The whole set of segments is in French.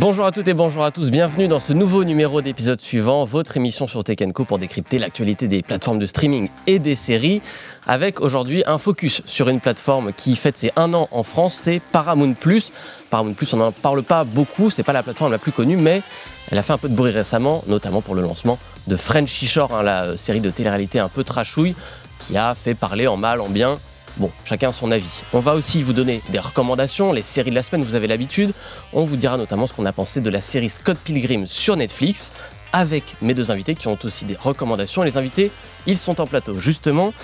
Bonjour à toutes et bonjour à tous, bienvenue dans ce nouveau numéro d'épisode suivant, votre émission sur Tech Co pour décrypter l'actualité des plateformes de streaming et des séries, avec aujourd'hui un focus sur une plateforme qui fête ses un an en France, c'est Paramount+. Paramount+, on n'en parle pas beaucoup, c'est pas la plateforme la plus connue, mais elle a fait un peu de bruit récemment, notamment pour le lancement de Frenchy Shore, hein, la série de télé-réalité un peu trashouille, qui a fait parler en mal, en bien, Bon, chacun son avis. On va aussi vous donner des recommandations, les séries de la semaine, vous avez l'habitude. On vous dira notamment ce qu'on a pensé de la série Scott Pilgrim sur Netflix, avec mes deux invités qui ont aussi des recommandations. les invités, ils sont en plateau. Justement,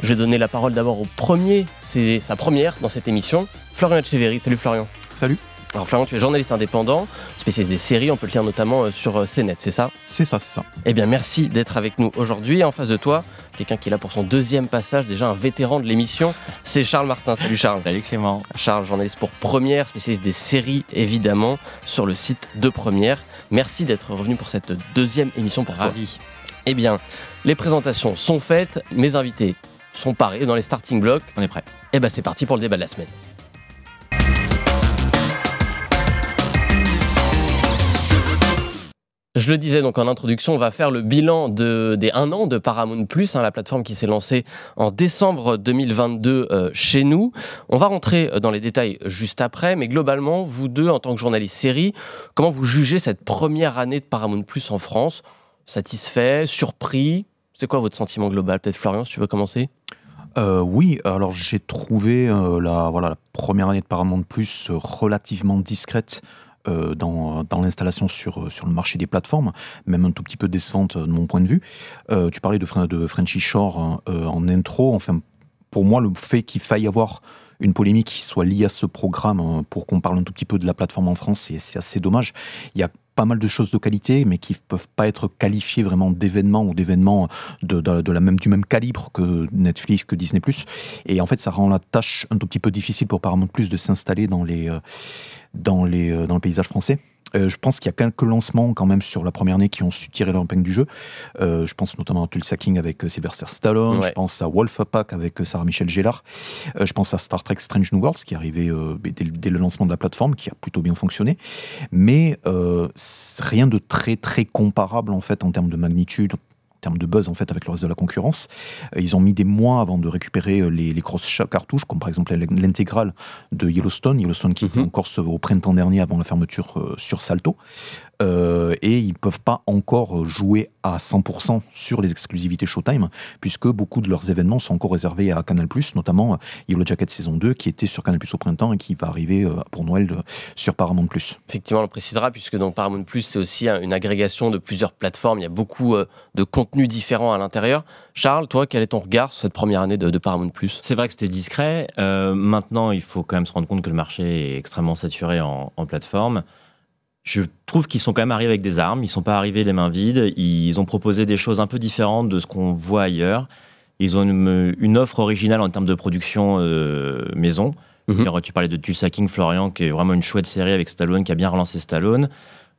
je vais donner la parole d'abord au premier, c'est sa première dans cette émission, Florian Echeverry. Salut Florian. Salut. Alors Florian, tu es journaliste indépendant, spécialiste des séries, on peut le lire notamment euh, sur euh, CNET, c'est ça? C'est ça, c'est ça. Eh bien merci d'être avec nous aujourd'hui. En face de toi, quelqu'un qui est là pour son deuxième passage, déjà un vétéran de l'émission, c'est Charles Martin. Salut Charles. Salut Clément. Charles, journaliste pour Première, spécialiste des séries évidemment, sur le site de Première. Merci d'être revenu pour cette deuxième émission pour Ravi. Eh bien, les présentations sont faites, mes invités sont parés dans les starting blocks. On est prêt. Eh bien c'est parti pour le débat de la semaine. Je le disais donc en introduction, on va faire le bilan de, des un an de Paramount Plus, hein, la plateforme qui s'est lancée en décembre 2022 euh, chez nous. On va rentrer dans les détails juste après, mais globalement, vous deux, en tant que journaliste série, comment vous jugez cette première année de Paramount Plus en France? Satisfait Surpris? C'est quoi votre sentiment global? Peut-être Florian, si tu veux commencer. Euh, oui, alors j'ai trouvé euh, la, voilà, la première année de Paramount Plus relativement discrète euh, dans, dans l'installation sur, euh, sur le marché des plateformes, même un tout petit peu décevante de mon point de vue. Euh, tu parlais de, de Frenchy Shore hein, en intro. Enfin, pour moi, le fait qu'il faille avoir une polémique qui soit liée à ce programme hein, pour qu'on parle un tout petit peu de la plateforme en France, c'est assez dommage. Il y a pas mal de choses de qualité, mais qui ne peuvent pas être qualifiées vraiment d'événements ou d'événements de, de, la même, du même calibre que Netflix, que Disney+. Et en fait, ça rend la tâche un tout petit peu difficile pour Paramount Plus de s'installer dans les, dans, les, euh, dans le paysage français. Euh, je pense qu'il y a quelques lancements quand même sur la première année qui ont su tirer leur épingle du jeu. Euh, je pense notamment à Tulsa King avec Sylvester Stallone, je pense à Wolf Pack avec Sarah Michelle Gellar, je pense à Star Trek Strange New Worlds qui est arrivé dès, dès, le lancement de la plateforme, qui a plutôt bien fonctionné. Mais rien de très très comparable en fait en termes de magnitude, termes de buzz en fait avec le reste de la concurrence. Euh, ils ont mis des mois avant de récupérer euh, les, les cross cartouches, comme par exemple l'intégrale de Yellowstone, Yellowstone qui était mhm. en Corse au printemps dernier avant la fermeture euh, sur Salto. Euh, et ils ne peuvent pas encore jouer à 100% sur les exclusivités Showtime, puisque beaucoup de leurs événements sont encore réservés à Canal+, notamment Yellow Jacket saison 2, qui était sur Canal+, au printemps et qui va arriver pour Noël sur Paramount+. Effectivement, on le précisera, puisque dans Paramount+, c'est aussi une agrégation de plusieurs plateformes, il y a beaucoup de contenus différents à l'intérieur. Charles, toi, quel est ton regard sur cette première année de, Paramount+. C'est vrai que c'était discret. maintenant, il faut quand même se rendre compte que le marché est extrêmement saturé en, en plateforme je trouve qu'ils sont quand même arrivés avec des armes, ils sont pas arrivés les mains vides, ils ont proposé des choses un peu différentes de ce qu'on voit ailleurs. Ils ont une, offre originale en termes de production euh, maison. Mhm. Tu parlais de Tulsa King, Florian, qui est vraiment une chouette série avec Stallone, qui a bien relancé Stallone.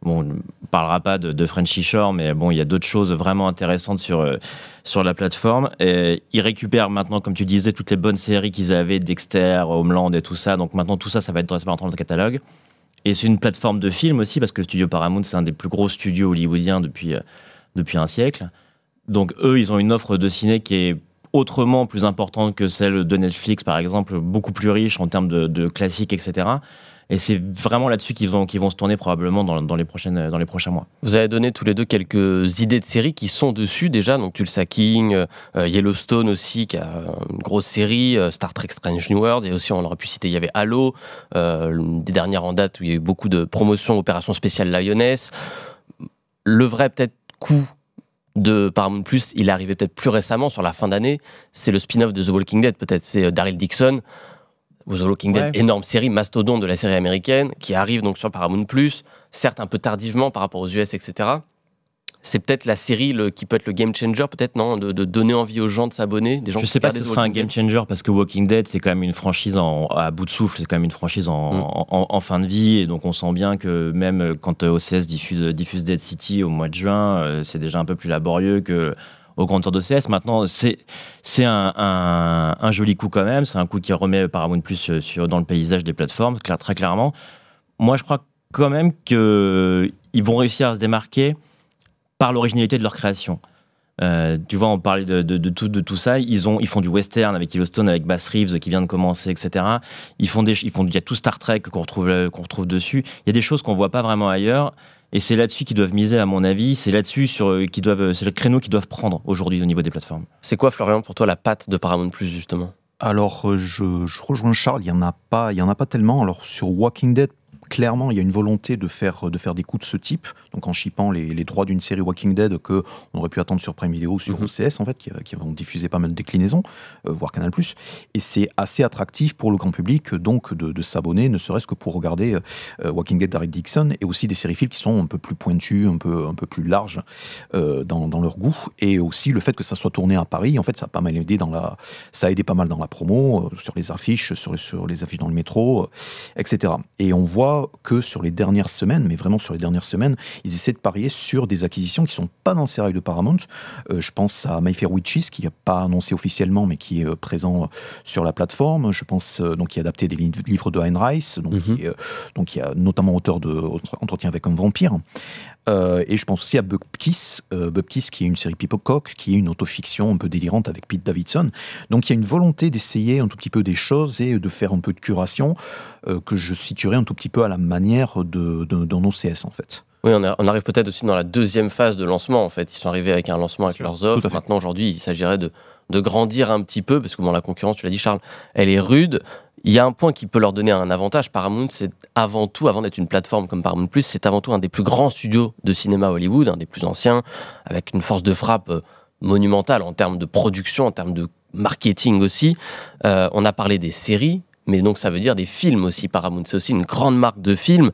Bon, on ne parlera pas de, de Frenchy Shore, mais bon, il y a d'autres choses vraiment intéressantes sur, euh, sur la plateforme. Et ils récupèrent maintenant, comme tu disais, toutes les bonnes séries qu'ils avaient, Dexter, Homeland et tout ça. Donc maintenant, tout ça, ça va être dans le catalogue. Et c'est une plateforme de film aussi, parce que Studio Paramount, c'est un des plus gros studios hollywoodiens depuis, euh, depuis un siècle. Donc eux, ils ont une offre de ciné qui est autrement plus importante que celle de Netflix, par exemple, beaucoup plus riche en termes de classiques, etc. Et c'est vraiment là-dessus qu'ils vont, se tourner probablement dans, les prochaines, dans les prochains mois. Vous avez donné tous les deux quelques idées de séries qui sont dessus déjà. Donc Tulsa King, euh, Yellowstone aussi, qui a une grosse série, euh, Star Trek Strange New World. Et aussi, on aurait pu citer, il y avait Halo, euh, des dernières en date où il y a eu beaucoup de promotions, opérations spéciales Lioness. Le vrai peut-être coup de Paramount Plus, il est arrivé peut-être plus récemment sur la fin d'année. C'est le spin-off de The Walking Dead, peut-être. C'est Daryl Dixon The Walking Dead, énorme série, mastodonte de la série américaine, qui arrive donc sur Paramount+, certes un peu tardivement par rapport aux US, etc. C'est peut-être la série qui peut être le game changer, peut-être, non de, donner envie aux gens de s'abonner des gens Je sais pas si ce sera un game changer, parce que Walking Dead, c'est quand même une franchise à bout de souffle, c'est quand même une franchise mm. en, fin de vie, et donc on sent bien que même quand OCS diffuse, diffuse Dead City au mois de juin, euh, c'est déjà un peu plus laborieux que au Grand Tour d'OCS. Maintenant, c'est un, un, joli coup quand même. C'est un coup qui remet Paramount Plus sur, dans le paysage des plateformes, très clairement. Moi, je crois quand même qu'ils vont réussir à se démarquer par l'originalité de leur création. Euh, tu vois, on parlait de, de, tout, de tout ça. Ils, ont, ils font du western avec Yellowstone, avec Bass Reeves qui vient de commencer, etc. Ils font des, ils font, il y a tout Star Trek qu'on retrouve, qu'on retrouve dessus. Il y a des choses qu'on voit pas vraiment ailleurs. Et c'est là-dessus qu'ils doivent miser, à mon avis. C'est là-dessus sur, euh, qu'ils doivent, c'est le créneau qu'ils doivent prendre aujourd'hui au niveau des plateformes. C'est quoi, Florian, pour toi, la patte de Paramount Plus, justement? Alors, euh, je, je, rejoins Charles, il n'y en, a pas, il y en a pas tellement. Alors, sur Walking Dead, clairement, il y a une volonté de faire, de faire des coups de ce type, donc en shippant les, les droits d'une série Walking Dead que on aurait pu attendre sur Prime Video ou sur. OCS, en fait, qui, qui vont diffuser pas mal de déclinaisons, euh, voire Canal+. Et c'est assez attractif pour le grand public, donc, de, de s'abonner, ne serait-ce que pour regarder euh, Walking Dead d'Eric Dixon, et aussi des séries films qui sont un peu plus pointues, un peu, un peu plus larges euh, dans, dans, leur goût, et aussi le fait que ça soit tourné à Paris, en fait, ça a pas mal aidé dans la, ça a aidé pas mal dans la promo, sur les affiches, sur, sur les affiches dans le métro, etc. Et on voit que sur les dernières semaines, mais vraiment sur les dernières semaines, ils essaient de parier sur des acquisitions qui sont pas dans le sérail de Paramount. Euh, je pense à My Fair Witches, qui n'a pas annoncé officiellement, mais qui est euh, présent euh, sur la plateforme. Je pense donc qui a adapté des livres de Heinreich, donc, mhm. donc a notamment auteur de Entretien avec un vampire. Euh, et je pense aussi à Bupkis, euh, Bupkis qui est une série Cock, qui est une autofiction un peu délirante avec Pete Davidson. Donc il y a une volonté d'essayer un tout petit peu des choses et de faire un peu de curation euh, que je situerais un tout petit peu à la manière d'un de, OCS en fait. Oui, on, arrive peut-être aussi dans la deuxième phase de lancement en fait. Ils sont arrivés avec un lancement avec leurs offres. Maintenant aujourd'hui, il s'agirait de, de grandir un petit peu parce que bon, la concurrence, tu l'as dit Charles, elle est rude. Il y a un point qui peut leur donner un avantage. Paramount, c'est avant tout, avant d'être une plateforme comme Paramount Plus, c'est avant tout un des plus grands studios de cinéma Hollywood, un des plus anciens, avec une force de frappe euh, monumentale en termes de production, en termes de marketing aussi. Euh, on a parlé des séries, mais donc ça veut dire des films aussi. Paramount, c'est aussi une grande marque de films.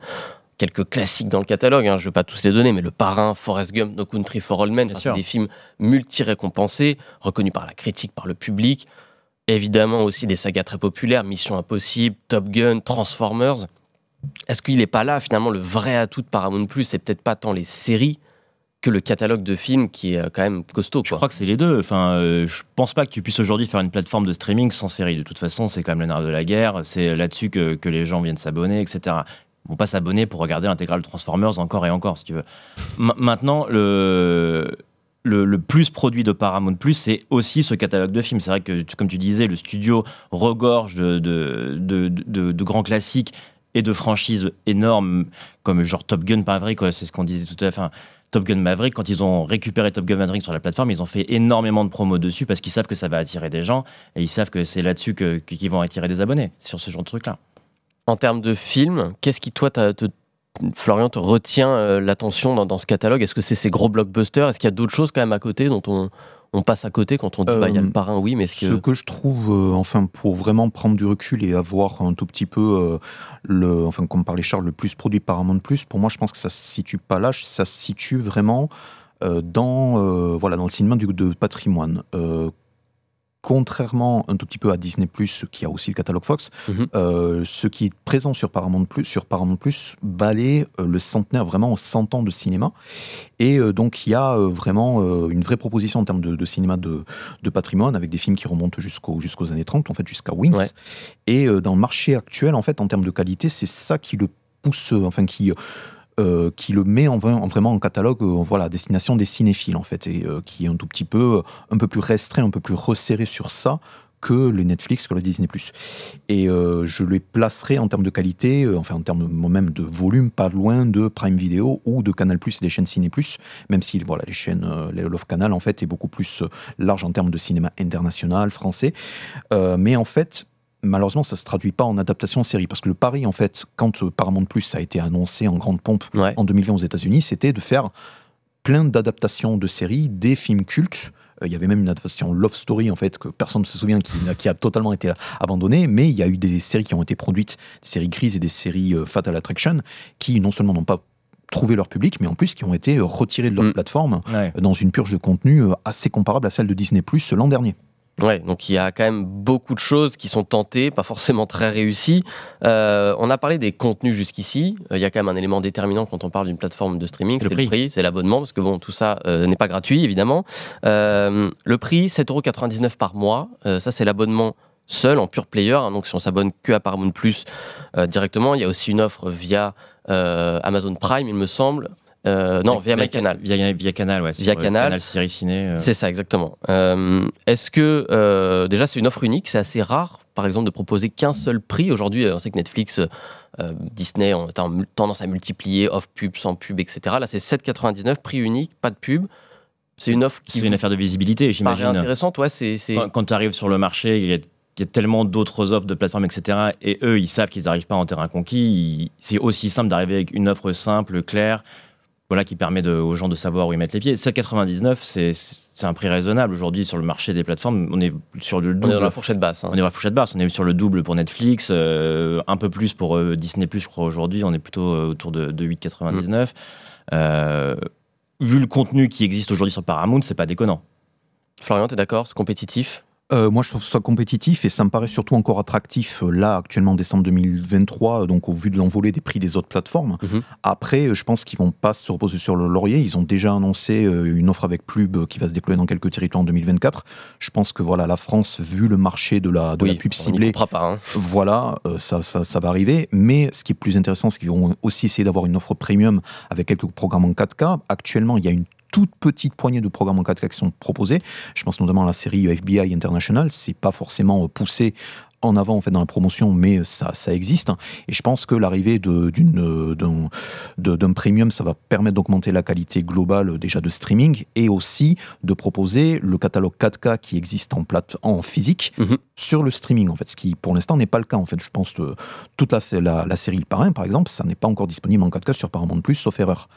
Quelques classiques dans le catalogue, hein, je ne vais pas tous les donner, mais Le Parrain, Forrest Gump, No Country for All Men, c'est des films multi-récompensés, reconnus par la critique, par le public. Évidemment aussi des sagas très populaires, Mission Impossible, Top Gun, Transformers. Est-ce qu'il n'est pas là finalement le vrai atout de Paramount Plus C'est peut-être pas tant les séries que le catalogue de films qui est euh, quand même costaud. Je crois que c'est les deux. Enfin, euh, je pense pas que tu puisses aujourd'hui faire une plateforme de streaming sans série. De toute façon, c'est quand même le nerf de la guerre. C'est là-dessus que, que, les gens viennent s'abonner, etc. Vont pas s'abonner pour regarder l'intégrale Transformers encore et encore, si tu veux. maintenant, le le, plus produit de Paramount Plus, c'est aussi ce catalogue de films. C'est vrai que, comme tu disais, le studio regorge de, de, grands classiques et de franchises énormes, comme genre Top Gun Maverick, c'est ce qu'on disait tout à l'heure. Top Gun Maverick, quand ils ont récupéré Top Gun Maverick sur la plateforme, ils ont fait énormément de promos dessus parce qu'ils savent que ça va attirer des gens et ils savent que c'est là-dessus qu'ils vont attirer des abonnés, sur ce genre de truc-là. En termes de films, qu'est-ce qui, toi, te, Florian te retient euh, l'attention dans, ce catalogue? Est-ce que c'est ces gros blockbusters? Est-ce qu'il y a d'autres choses quand même à côté dont on, passe à côté quand on dit bah, il y a le euh, parrain, oui, mais ce que... je trouve, euh, enfin, pour vraiment prendre du recul et avoir un tout petit peu le, enfin, comme parlait Charles, le plus produit Paramount Plus, pour moi, je pense que ça se situe pas là, ça se situe vraiment dans, voilà, dans le cinéma du, de patrimoine contrairement un tout petit peu à Disney Plus, qui a aussi le catalogue Fox, mhm. euh, ce qui est présent sur Paramount Plus, sur Paramount Plus, balaye euh, le centenaire vraiment en 100 ans de cinéma. Et euh, donc il y a vraiment une vraie proposition en termes de, cinéma de, patrimoine, avec des films qui remontent jusqu'aux jusqu'aux années 30, en fait jusqu'à Wings. Et dans le marché actuel, en fait, en termes de qualité, c'est ça qui le pousse, enfin qui euh, qui le met en, vraiment en catalogue euh, voilà, destination des cinéphiles en fait et euh, qui est un tout petit peu un peu plus restreint, un peu plus resserré sur ça que le Netflix, que le Disney+. Et je les placerai en termes de qualité, enfin en termes même de volume, pas loin de Prime Video ou de Canal+, et des chaînes Ciné+, même si voilà, les chaînes, les Love Canal en fait est beaucoup plus large en termes de cinéma international, français. mais en fait, malheureusement, ça se traduit pas en adaptation en série. Parce que le pari, en fait, quand euh, Paramount Plus a été annoncé en grande pompe en 2020 aux États-Unis, c'était de faire plein d'adaptations de séries, des films cultes. Euh, il y avait même une adaptation Love Story, en fait, que personne ne se souvient, qui, a totalement été abandonnée. Mais il y a eu des séries qui ont été produites, des séries grises et des séries euh, Fatal Attraction, qui non seulement n'ont pas trouvé leur public, mais en plus qui ont été retirées de leur mm. plateforme dans une purge de contenu assez comparable à celle de Disney Plus l'an dernier. Ouais, donc il y a quand même beaucoup de choses qui sont tentées, pas forcément très réussies. Euh, on a parlé des contenus jusqu'ici. Euh, il y a quand même un élément déterminant quand on parle d'une plateforme de streaming, c'est le prix, c'est l'abonnement, parce que bon, tout ça euh, n'est pas gratuit évidemment. le prix, 7,99€ par mois. ça, c'est l'abonnement seul en pure player. Hein, donc si on s'abonne que à Paramount Plus directement, il y a aussi une offre via Amazon Prime, il me semble. Non, via, MyCanal. Via, via Canal, ouais. Via Canal. Canal Série Ciné. C'est ça, exactement. Est-ce que, déjà, c'est une offre unique, c'est assez rare, par exemple, de proposer qu'un seul prix. Aujourd'hui, on sait que Netflix euh, Disney ont tendance à multiplier off pub, sans pub, etc. Là, c'est 7,99, prix unique, pas de pub. C'est une offre qui. C'est une affaire de visibilité, j'imagine. intéressante, ouais. C'est, Quand, tu arrives sur le marché, il y a tellement d'autres offres de plateformes, etc. Et eux, ils savent qu'ils n'arrivent pas en terrain conquis. C'est aussi simple d'arriver avec une offre simple, claire, voilà, qui permet aux gens de savoir où ils mettent les pieds. 7,99, c'est, c'est un prix raisonnable. Aujourd'hui, sur le marché des plateformes, on est sur le double. On est dans la fourchette basse. Hein. On est dans la fourchette basse. On est sur le double pour Netflix, euh, un peu plus pour euh, Disney, je crois, aujourd'hui. On est plutôt euh, autour de, 8,99. Mm. vu le contenu qui existe aujourd'hui sur Paramount, c'est pas déconnant. Florian, tu es d'accord? C'est compétitif? Euh, moi, je trouve ça compétitif et ça me paraît surtout encore attractif euh, là, actuellement, en décembre 2023, euh, donc au vu de l'envolée des prix des autres plateformes. Mhm. Après, je pense qu'ils vont pas se reposer sur le laurier. Ils ont déjà annoncé une offre avec Plub qui va se déployer dans quelques territoires en 2024. Je pense que voilà, la France, vu le marché de la, de la pub ciblée, pas, hein. voilà, ça, ça, ça, va arriver. Mais ce qui est plus intéressant, c'est qu'ils vont aussi essayer d'avoir une offre premium avec quelques programmes en 4K. Actuellement, il y a une toute petite poignée de programmes en 4K qui sont proposés. Je pense notamment à la série FBI International. C'est pas forcément poussé en avant en fait dans la promotion, mais ça, ça existe. Et je pense que l'arrivée d'un premium, ça va permettre d'augmenter la qualité globale déjà de streaming et aussi de proposer le catalogue 4K qui existe en, plate, en physique mhm. sur le streaming en fait, ce qui pour l'instant n'est pas le cas en fait. Je pense que toute la, la, la série Le Parrain par exemple, ça n'est pas encore disponible en 4K sur Paramount Plus, sauf erreur.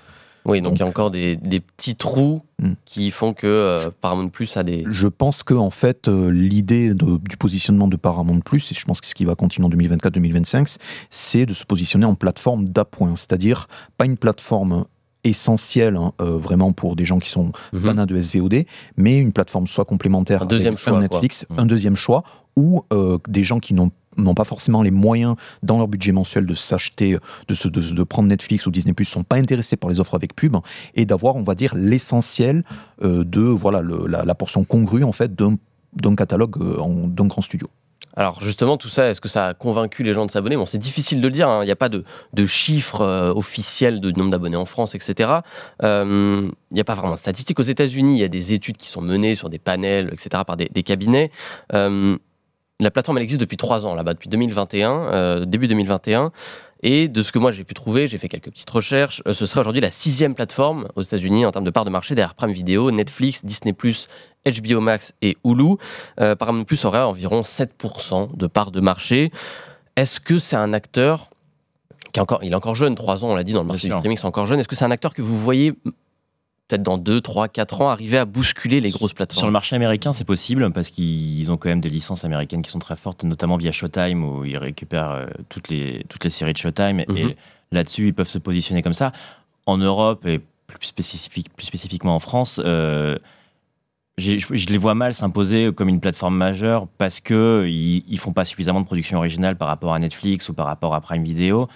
Oui, donc, il y a encore des, petits trous hmm. qui font que euh, Paramount Plus a des. Je pense que en fait euh, l'idée du positionnement de Paramount Plus, et je pense que ce qui va continuer en 2024-2025, c'est de se positionner en plateforme d'appoint, c'est-à-dire pas une plateforme essentielle hein, euh, vraiment pour des gens qui sont mhm. fans de SVOD, mais une plateforme soit complémentaire un deuxième choix, Netflix, un deuxième choix, ou des gens qui n'ont n'ont pas forcément les moyens dans leur budget mensuel de s'acheter, de, de, de, prendre Netflix ou Disney+, sont pas intéressés par les offres avec pub, et d'avoir, on va dire, l'essentiel euh, de voilà la, portion congrue en fait d'un catalogue euh, d'un grand studio. Alors justement, tout ça, est-ce que ça a convaincu les gens de s'abonner? Bon, c'est difficile de le dire, hein. il n'y a pas de, de chiffres euh, officiels de nombre d'abonnés en France, etc. Il n'y a pas vraiment de statistiques. Aux États-Unis, il y a des études qui sont menées sur des panels, etc., par des cabinets. La plateforme, elle existe depuis trois ans là-bas, depuis 2021, euh, début 2021. Et de ce que moi j'ai pu trouver, j'ai fait quelques petites recherches, euh, ce serait aujourd'hui la sixième plateforme aux États-Unis en termes de part de marché derrière Prime Video, Netflix, Disney+, HBO Max et Hulu. Euh, Paramount Plus aurait environ 7% de part de marché. Est-ce que c'est un acteur qui est encore, il est encore jeune, trois ans, on l'a dit dans le marché du streaming, c'est encore jeune. Est-ce que c'est un acteur que vous voyez peut-être dans 2, 3, 4 ans, arriver à bousculer les grosses plateformes Sur le marché américain, c'est possible parce qu'ils ont quand même des licences américaines qui sont très fortes, notamment via Showtime où ils récupèrent euh, toutes les, toutes les séries de Showtime. Et mhm. là-dessus, ils peuvent se positionner comme ça. En Europe et plus, spécifique, plus spécifiquement en France, euh, je, les vois mal s'imposer comme une plateforme majeure parce qu'ils ne font pas suffisamment de production originale par rapport à Netflix ou par rapport à Prime Video.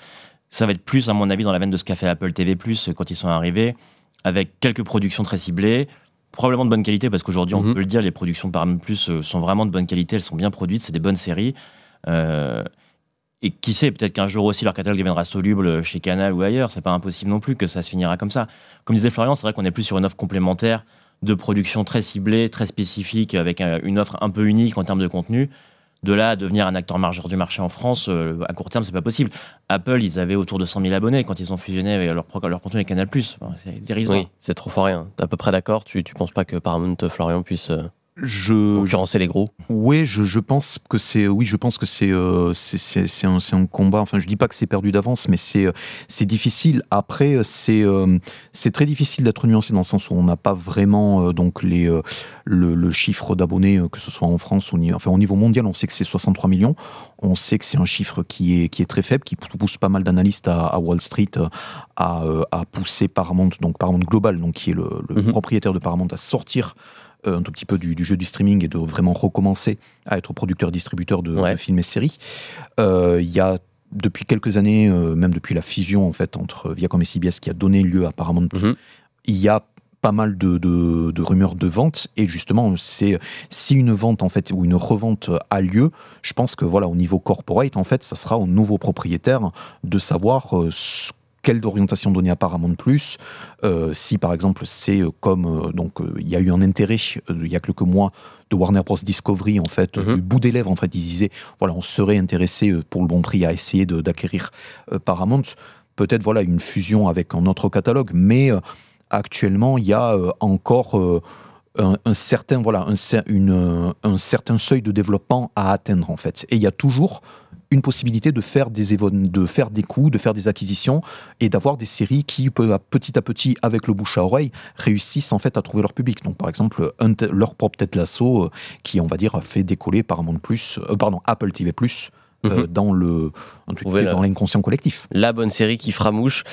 Ça va être plus, à mon avis, dans la veine de ce qu'a fait Apple TV, quand ils sont arrivés avec quelques productions très ciblées, probablement de bonne qualité, parce qu'aujourd'hui, on mhm. peut le dire, les productions de Paramount Plus euh, sont vraiment de bonne qualité, elles sont bien produites, c'est des bonnes séries. Euh, et qui sait, peut-être qu'un jour aussi leur catalogue deviendra soluble chez Canal ou ailleurs, c'est pas impossible non plus que ça se finira comme ça. Comme disait Florian, c'est vrai qu'on est plus sur une offre complémentaire de production très ciblée, très spécifique, avec une offre un peu unique en termes de contenu de là à devenir un acteur majeur du marché en France, euh, à court terme, c'est pas possible. Apple, ils avaient autour de 100 000 abonnés quand ils ont fusionné avec leur, leur contenu avec Canal+. c'est dérisoire. Oui, c'est trop fort rien. T'es à peu près d'accord tu, tu penses pas que Paramount Florian puisse euh, je concurrencer les gros Oui, je, je, pense que c'est oui, je pense que c'est euh, c'est un, un, combat. Enfin, je dis pas que c'est perdu d'avance, mais c'est c'est difficile. Après, c'est euh, c'est très difficile d'être nuancé dans le sens où on n'a pas vraiment euh, donc les le, le, chiffre d'abonnés que ce soit en France ou enfin au niveau mondial, on sait que c'est 63 millions. On sait que c'est un chiffre qui est qui est très faible, qui pousse pas mal d'analystes à, à, Wall Street à, à pousser Paramount donc Paramount Global, donc qui est le, le mhm. propriétaire de Paramount, à sortir euh, un tout petit peu du, jeu du streaming et de vraiment recommencer à être producteur-distributeur de, films et séries. Euh, il y a depuis quelques années, euh, même depuis la fusion en fait entre Viacom et CBS qui a donné lieu à Paramount, mhm. il y a pas mal de, de, rumeurs de vente et justement c'est si une vente en fait ou une revente a lieu je pense que voilà au niveau corporate en fait ça sera au nouveau propriétaire de savoir quelle orientation donner à Paramount Plus. si par exemple c'est comme donc il y a eu un intérêt il y a quelques mois de Warner Bros Discovery en fait mhm. du bout des lèvres en fait ils disaient voilà on serait intéressé pour le bon prix à essayer d'acquérir Paramount peut-être voilà une fusion avec un autre catalogue mais actuellement il y a encore un, certain voilà un, une, un, certain seuil de développement à atteindre en fait. Et il y a toujours une possibilité de faire des de faire des coups de faire des acquisitions et d'avoir des séries qui petit à petit avec le bouche à oreille réussissent en fait à trouver leur public. Donc par exemple leur propre tête lasso euh, qui on va dire a fait décoller Paramount Plus euh, pardon Apple TV Plus euh, mhm. dans le dans l'inconscient collectif. La bonne série qui fera mouche.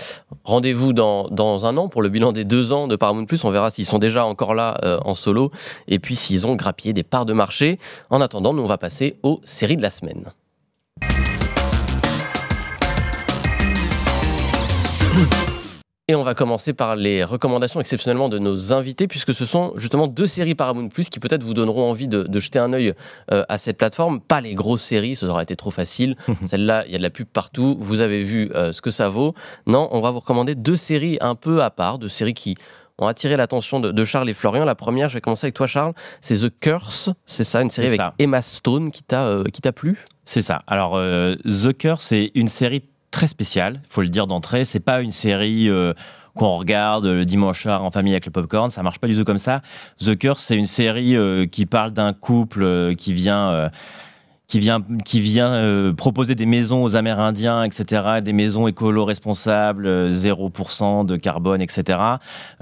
Rendez-vous dans, dans, un an pour le bilan des deux ans de Paramount Plus. On verra s'ils sont déjà encore là euh, en solo et puis s'ils ont grappillé des parts de marché. En attendant, nous on va passer aux séries de la semaine. Et on va commencer par les recommandations exceptionnellement de nos invités, puisque ce sont justement deux séries Paramount Plus qui peut-être vous donneront envie de, jeter un œil euh, à cette plateforme. Pas les grosses séries, ça aurait été trop facile. Celle-là, il y a de la pub partout. Vous avez vu euh, ce que ça vaut. Non, on va vous recommander deux séries un peu à part, deux séries qui ont attiré l'attention de, Charles et Florian. La première, je vais commencer avec toi, Charles. C'est The Curse. C'est ça, une série avec Emma Stone qui t'a euh, qui t'a plu? C'est ça. Alors, The Curse, c'est une série très spécial, il faut le dire d'entrée. C'est pas une série euh, qu'on regarde le dimanche soir en famille avec le popcorn, ça marche pas du tout comme ça. The Curse, c'est une série euh, qui parle d'un couple euh, qui vient qui vient, euh, proposer des maisons aux Amérindiens, etc., des maisons écolo-responsables, 0% euh, de carbone, etc.,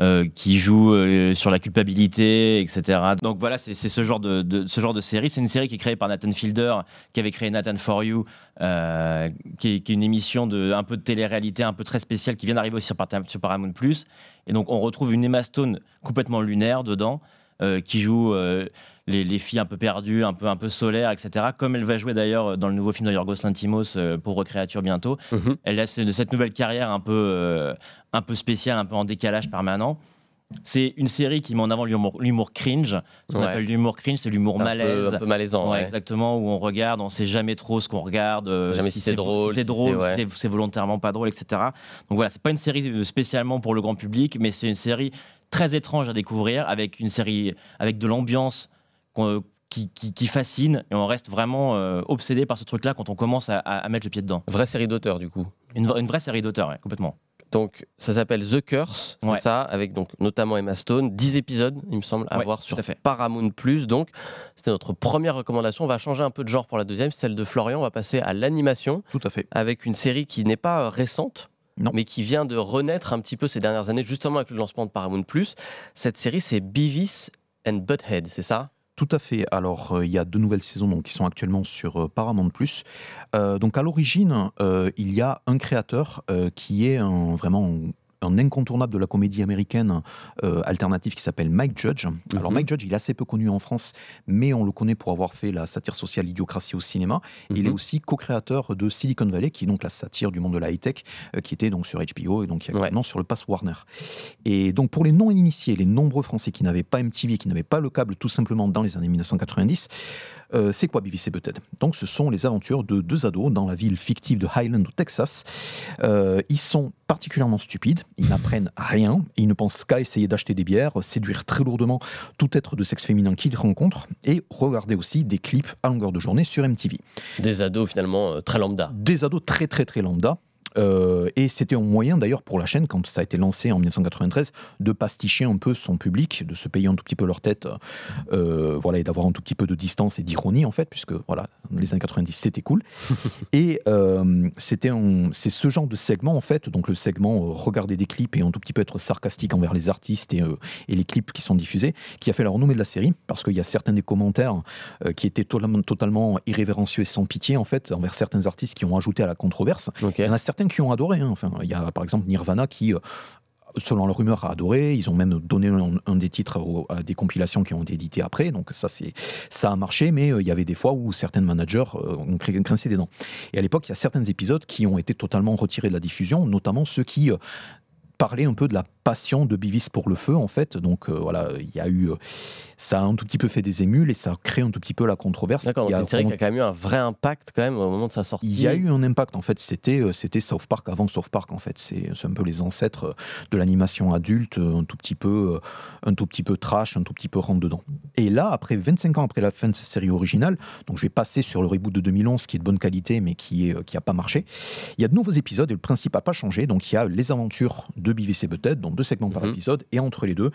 euh, qui joue sur la culpabilité, etc. Donc voilà, c'est ce genre de, série. C'est une série qui est créée par Nathan Fielder, qui avait créé Nathan for You, qui est, qui, est, une émission de un peu de télé-réalité, un peu très spéciale, qui vient d'arriver aussi sur, sur Paramount+. Et donc on retrouve une Emma Stone complètement lunaire dedans, qui joue les, filles un peu perdues, un peu, un peu solaires, etc. Comme elle va jouer d'ailleurs dans le nouveau film de Yorgos Lantimos, euh, Pauvre créature bientôt. Mhm. Elle a de cette nouvelle carrière un peu, euh, un peu spéciale, un peu en décalage permanent. C'est une série qui met en avant l'humour cringe. Ce qu'on appelle l'humour cringe, c'est l'humour malaise. un peu malaisant. Exactement, où on regarde, on sait jamais trop ce qu'on regarde. Euh, jamais si, c'est drôle. Si c'est drôle, si c'est volontairement pas drôle, etc. Donc voilà, c'est pas une série spécialement pour le grand public, mais c'est une série très étrange à découvrir, avec une série avec de l'ambiance qui, qui, fascine et on reste vraiment euh, obsédé par ce truc-là quand on commence à, mettre le pied dedans. Vraie série d'auteur, du coup. Une, vraie série d'auteur, complètement. Donc, ça s'appelle The Curse, c'est ça, avec donc notamment Emma Stone. 10 épisodes, il me semble, à voir sur Paramount Plus. Donc, c'était notre première recommandation. On va changer un peu de genre pour la deuxième, celle de Florian. On va passer à l'animation. Tout à fait. Avec une série qui n'est pas récente, non. mais qui vient de renaître un petit peu ces dernières années, justement avec le lancement de Paramount Plus. Cette série, c'est Beavis and Butthead, c'est ça? Tout à fait. Alors, euh, il y a deux nouvelles saisons donc, qui sont actuellement sur euh, Paramount+. Euh, donc, à l'origine, il y a un créateur qui est un, vraiment un incontournable de la comédie américaine euh, alternative qui s'appelle Mike Judge. Alors mhm. Mike Judge, il est assez peu connu en France, mais on le connaît pour avoir fait la satire sociale Idiocratie au cinéma. Il est mhm. aussi co-créateur de Silicon Valley, qui est donc la satire du monde de la high-tech, euh, qui était donc sur HBO et donc actuellement sur le pass Warner. Et donc pour les non-initiés, les nombreux Français qui n'avaient pas MTV, qui n'avaient pas le câble tout simplement dans les années 1990, euh, c'est quoi BBC Butthead? Donc ce sont les aventures de deux ados dans la ville fictive de Highland au Texas. Euh, ils sont particulièrement stupides, ils n'apprennent rien, ils ne pensent qu'à essayer d'acheter des bières, séduire très lourdement tout être de sexe féminin qu'ils rencontrent et regarder aussi des clips à longueur de journée sur MTV. Des ados finalement euh, très lambda. Des ados très très très lambda. Euh, et c'était un moyen d'ailleurs pour la chaîne, quand ça a été lancé en 1993, de pasticher un peu son public, de se payer un tout petit peu leur tête, euh, voilà, et d'avoir un tout petit peu de distance et d'ironie en fait, puisque voilà, les années 90 c'était cool. et euh, c'était c'est ce genre de segment en fait, donc le segment regarder des clips et un tout petit peu être sarcastique envers les artistes et, et les clips qui sont diffusés, qui a fait la renommée de la série, parce qu'il y a certains des commentaires qui étaient totalement, totalement irrévérencieux et sans pitié en fait envers certains artistes qui ont ajouté à la controverse. Il y en a certains qui ont adoré. Hein. Enfin, il y a par exemple Nirvana qui euh, selon la rumeur, a adoré. Ils ont même donné un, des titres à des compilations qui ont été éditées après. Donc ça, c'est ça a marché, mais euh, il y avait des fois où certains managers euh, ont grincé des dents. Et à l'époque, il y a certains épisodes qui ont été totalement retirés de la diffusion, notamment ceux qui parlaient un peu de la passion de Bivis pour le feu en fait. Donc voilà, il y a eu ça a un tout petit peu fait des émules et ça a créé un tout petit peu la controverse. D'accord, une série qui a quand même eu un vrai impact quand même au moment de sa sortie. Il y a eu un impact en fait, c'était euh, South Park avant South Park en fait, c'est un peu les ancêtres euh, de l'animation adulte, un tout petit peu euh, un tout petit peu trash, un tout petit peu rentre dedans. Et là après 25 ans après la fin de cette série originale, donc je vais passer sur le reboot de 2011 qui est de bonne qualité mais qui est qui a pas marché. Il y a de nouveaux épisodes et le principe a pas changé, donc il y a les aventures de BVC Butthead, donc deux segments par mhm. épisode et entre les deux,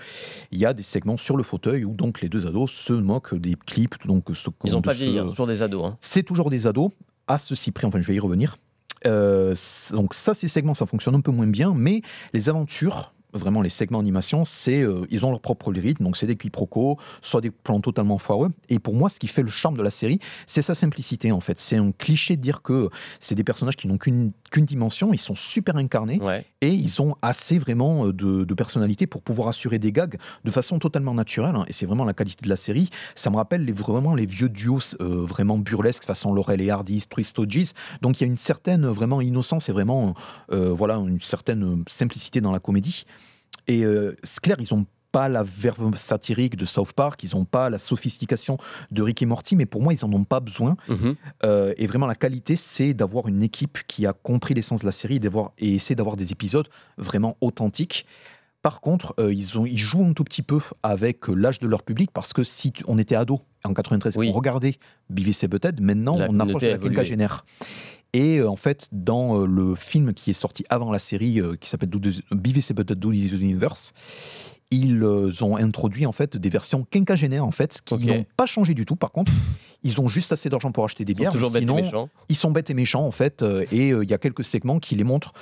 il y a des segments sur le fauteuil où donc les deux ados se moquent des clips. Donc, ce, Ils n'ont pas vieilli, hein, toujours des ados. Hein. C'est toujours des ados, à ceci près, enfin je vais y revenir. Euh, donc ça, ces segments, ça fonctionne un peu moins bien, mais les aventures vraiment les segments animation, c'est euh, ils ont leur propre rythme, donc c'est des quiproquos, soit des plans totalement foireux. Et pour moi, ce qui fait le charme de la série, c'est sa simplicité en fait. C'est un cliché de dire que c'est des personnages qui n'ont qu'une dimension, ils sont super incarnés et ils ont assez vraiment euh, de, personnalité pour pouvoir assurer des gags de façon totalement naturelle. Hein. et c'est vraiment la qualité de la série. Ça me rappelle les, vraiment les vieux duos euh, vraiment burlesques façon Laurel et Hardy, Twistogis. Donc il y a une certaine vraiment innocence et vraiment voilà une certaine simplicité dans la comédie. Et euh, c'est clair, ils n'ont pas la verve satirique de South Park, ils n'ont pas la sophistication de Rick et Morty, mais pour moi, ils n'en ont pas besoin. Mhm. Euh, et vraiment, la qualité, c'est d'avoir une équipe qui a compris l'essence de la série et essayer d'avoir des épisodes vraiment authentiques. Par contre, euh, ils, ont, ils jouent un tout petit peu avec l'âge de leur public parce que si on était ado en 93, on regardait BVC peut-être, maintenant on approche de la quinquagénaire. Et euh, en fait, dans euh, le film qui est sorti avant la série, euh, qui s'appelle BVC But Do Universe, ils ont introduit en fait des versions quinquagénaires en fait, qui n'ont pas changé du tout. Par contre, ils ont juste assez d'argent pour acheter des bières. Toujours sinon, bêtes et méchants. ils sont bêtes et méchants en fait. Et il y a quelques segments qui les montrent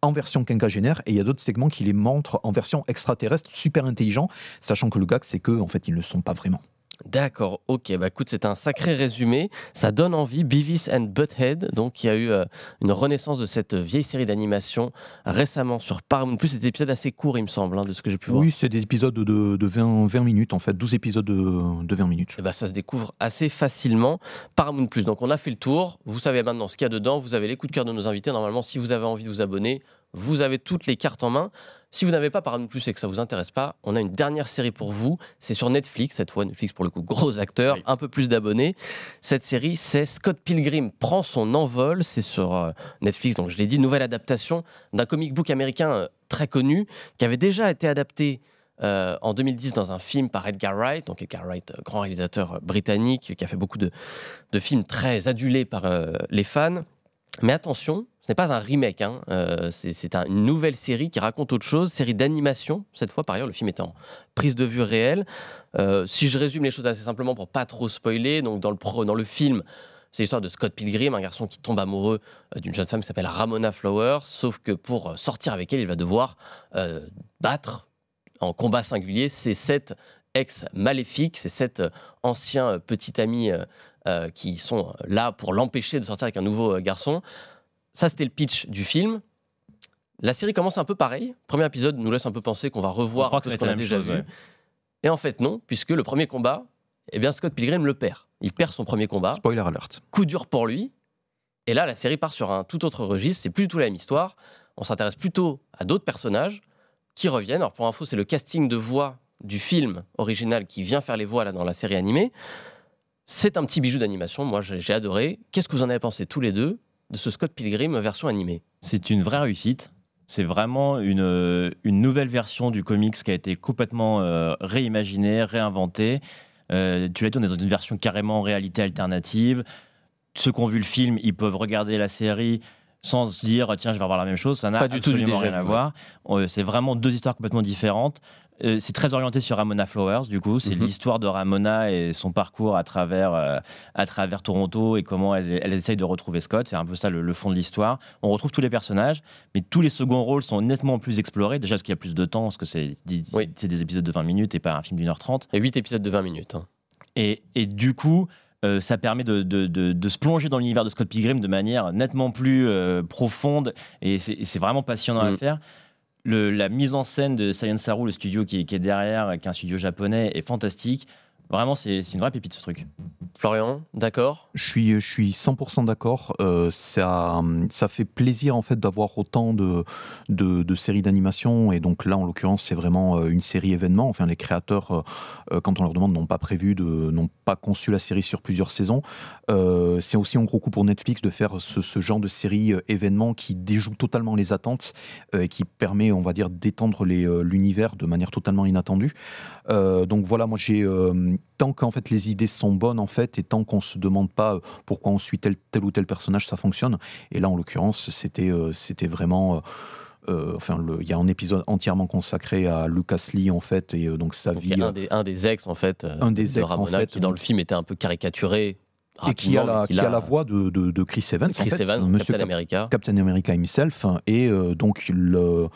en version quinquagénaire et il y a d'autres segments qui les montrent en version extraterrestre, super intelligent, sachant que le gag c'est que en fait ils ne le sont pas vraiment. D'accord, ok, bah écoute, c'est un sacré résumé. Ça donne envie. Beavis and Butthead, donc il y a eu euh, une renaissance de cette vieille série d'animation récemment sur Paramount Plus. C'est des épisodes assez courts, il me semble, hein, de ce que j'ai pu voir. Oui, c'est des épisodes de, 20, 20, minutes, en fait, 12 épisodes de, 20 minutes. Et bah, ça se découvre assez facilement. Paramount donc on a fait le tour. Vous savez maintenant ce qu'il y a dedans. Vous avez les coups de cœur de nos invités. Normalement, si vous avez envie de vous abonner, vous avez toutes les cartes en main. Si vous n'avez pas Paramount Plus et que ça vous intéresse pas, on a une dernière série pour vous. C'est sur Netflix, cette fois Netflix pour le coup, gros acteur, un peu plus d'abonnés. Cette série, c'est Scott Pilgrim prend son envol. C'est sur euh, Netflix, donc je l'ai dit, nouvelle adaptation d'un comic book américain euh, très connu qui avait déjà été adapté euh, en 2010 dans un film par Edgar Wright, donc Edgar Wright, grand réalisateur britannique qui a fait beaucoup de, films très adulés par les fans. Mais attention, ce n'est pas un remake, hein. euh, c'est une nouvelle série qui raconte autre chose, série d'animation. Cette fois, par ailleurs, le film est en prise de vue réelle. Euh, si je résume les choses assez simplement pour pas trop spoiler, donc dans le, film, c'est l'histoire de Scott Pilgrim, un garçon qui tombe amoureux euh, d'une jeune femme qui s'appelle Ramona Flowers, sauf que pour sortir avec elle, il va devoir battre en combat singulier ces sept ex maléfiques, ces sept anciens petits amis euh, qui sont là pour l'empêcher de sortir avec un nouveau euh, garçon. Ça, c'était le pitch du film. La série commence un peu pareil. Le premier épisode nous laisse un peu penser qu'on va revoir ce qu'on a déjà vu. Et en fait, non, puisque le premier combat, eh bien, Scott Pilgrim le perd. Il perd son premier combat. Spoiler alert. Coup dur pour lui. Et là, la série part sur un tout autre registre. C'est plus du tout la même histoire. On s'intéresse plutôt à d'autres personnages qui reviennent. Alors, pour info, c'est le casting de voix du film original qui vient faire les voix là, dans la série animée. C'est un petit bijou d'animation, moi j'ai adoré. Qu'est-ce que vous en avez pensé tous les deux de ce Scott Pilgrim version animée? C'est une vraie réussite. C'est vraiment une, euh, une, nouvelle version du comics qui a été complètement euh, réimaginée, réinventée. Euh, tu l'as dit, on est dans une version carrément réalité alternative. Ceux qui ont vu le film, ils peuvent regarder la série sans se dire tiens je vais avoir la même chose ça n'a absolument rien à voir c'est vraiment deux histoires complètement différentes euh, c'est très orienté sur Ramona Flowers, du coup. C'est mhm. l'histoire de Ramona et son parcours à travers, euh, à travers Toronto et comment elle, elle essaye de retrouver Scott. C'est un peu ça le, fond de l'histoire. On retrouve tous les personnages, mais tous les seconds rôles sont nettement plus explorés. Déjà parce qu'il y a plus de temps, parce que c'est des épisodes de 20 minutes et pas un film d'une heure trente. Et 8 épisodes de 20 minutes. Hein. Et, et, du coup, euh, ça permet de, de, de, se plonger dans l'univers de Scott Pilgrim de manière nettement plus profonde et c'est vraiment passionnant à mm. La mise en scène de Science Saru, le studio qui, est derrière, qui est un studio japonais, est fantastique. Vraiment, c'est une vraie pépite ce truc. Florian, d'accord Je suis, je suis 100% d'accord. Euh, ça, ça fait plaisir en fait d'avoir autant de, de, séries d'animation et donc là en l'occurrence c'est vraiment euh, une série événement. Enfin les créateurs euh, quand on leur demande n'ont pas prévu de, n'ont pas conçu la série sur plusieurs saisons. c'est aussi un gros coup pour Netflix de faire ce, ce genre de série événement qui déjoue totalement les attentes et qui permet on va dire d'étendre l'univers de manière totalement inattendue. donc voilà moi j'ai tant qu'en fait les idées sont bonnes en fait et tant qu'on se demande pas euh, pourquoi on suit tel, tel ou tel personnage, ça fonctionne. Et là, en l'occurrence, c'était euh, c'était vraiment euh, enfin, il y a un épisode entièrement consacré à Lucas Lee en fait, et donc sa vie. Un des, un, des, ex en fait, un des de ex Ramona, en fait, qui dans le film était un peu caricaturé. Et qui a, la, qui a la voix de, de, Chris Evans, Chris en fait, Evans, Monsieur Captain America. Captain America himself, et donc le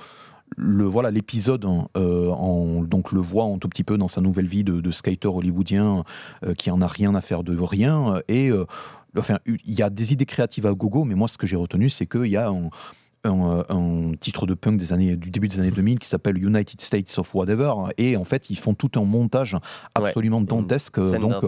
le voilà l'épisode hein, euh, donc le voit un tout petit peu dans sa nouvelle vie de, skater hollywoodien euh, qui en a rien à faire de rien. Et euh, enfin il y a des idées créatives à gogo mais moi ce que j'ai retenu c'est qu'il y a un, un, un, titre de punk des années, du début des années 2000 qui s'appelle United States of Whatever. Et en fait, ils font tout un montage absolument dantesque donc,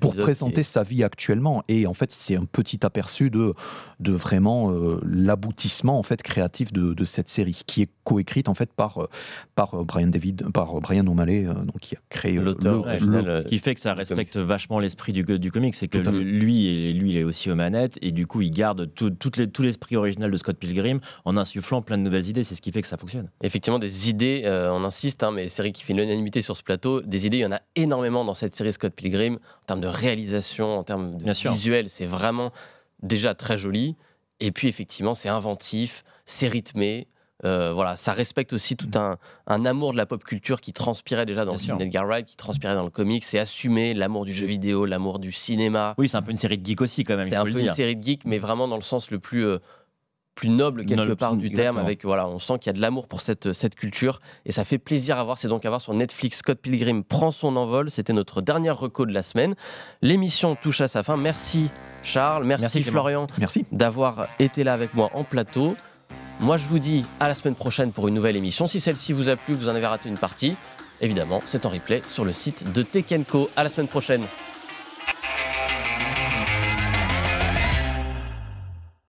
pour présenter sa vie actuellement. Et en fait, c'est un petit aperçu de, de vraiment euh, l'aboutissement en fait, créatif de, de, cette série qui est coécrite en fait par, euh, par euh, Brian David, par Brian O'Malley, donc qui a créé l'auteur. Ce qui fait que ça respecte vachement l'esprit du, du comic, c'est que lui, lui, il est aussi aux manettes et du coup, il garde tout, les, tout l'esprit original de Scott Pilgrim en insufflant plein de nouvelles idées. C'est ce qui fait que ça fonctionne. Effectivement, des idées, euh, on insiste, hein, mais série qui fait l'unanimité sur ce plateau, des idées, il y en a énormément dans cette série Scott Pilgrim, en termes de réalisation, en termes de visuel, c'est vraiment déjà très joli. Et puis effectivement, c'est inventif, c'est rythmé. Euh, voilà, ça respecte aussi tout un, amour de la pop culture qui transpirait déjà dans le film d'Edgar Wright, qui transpirait dans le comics. C'est assumer l'amour du jeu vidéo, l'amour du cinéma. Oui, c'est un peu une série de geeks aussi quand même. C'est un peu une série de geeks, mais vraiment dans le sens le plus euh, plus noble quelque part du terme. Avec voilà, on sent qu'il y a de l'amour pour cette cette culture et ça fait plaisir à voir. C'est donc à voir sur Netflix. Scott Pilgrim prend son envol. C'était notre dernière reco de la semaine. L'émission touche à sa fin. Merci Charles, merci, Florian, merci d'avoir été là avec moi en plateau. Moi, je vous dis à la semaine prochaine pour une nouvelle émission. Si celle-ci vous a plu, vous en avez raté une partie, évidemment, c'est en replay sur le site de Tekenco. À la semaine prochaine.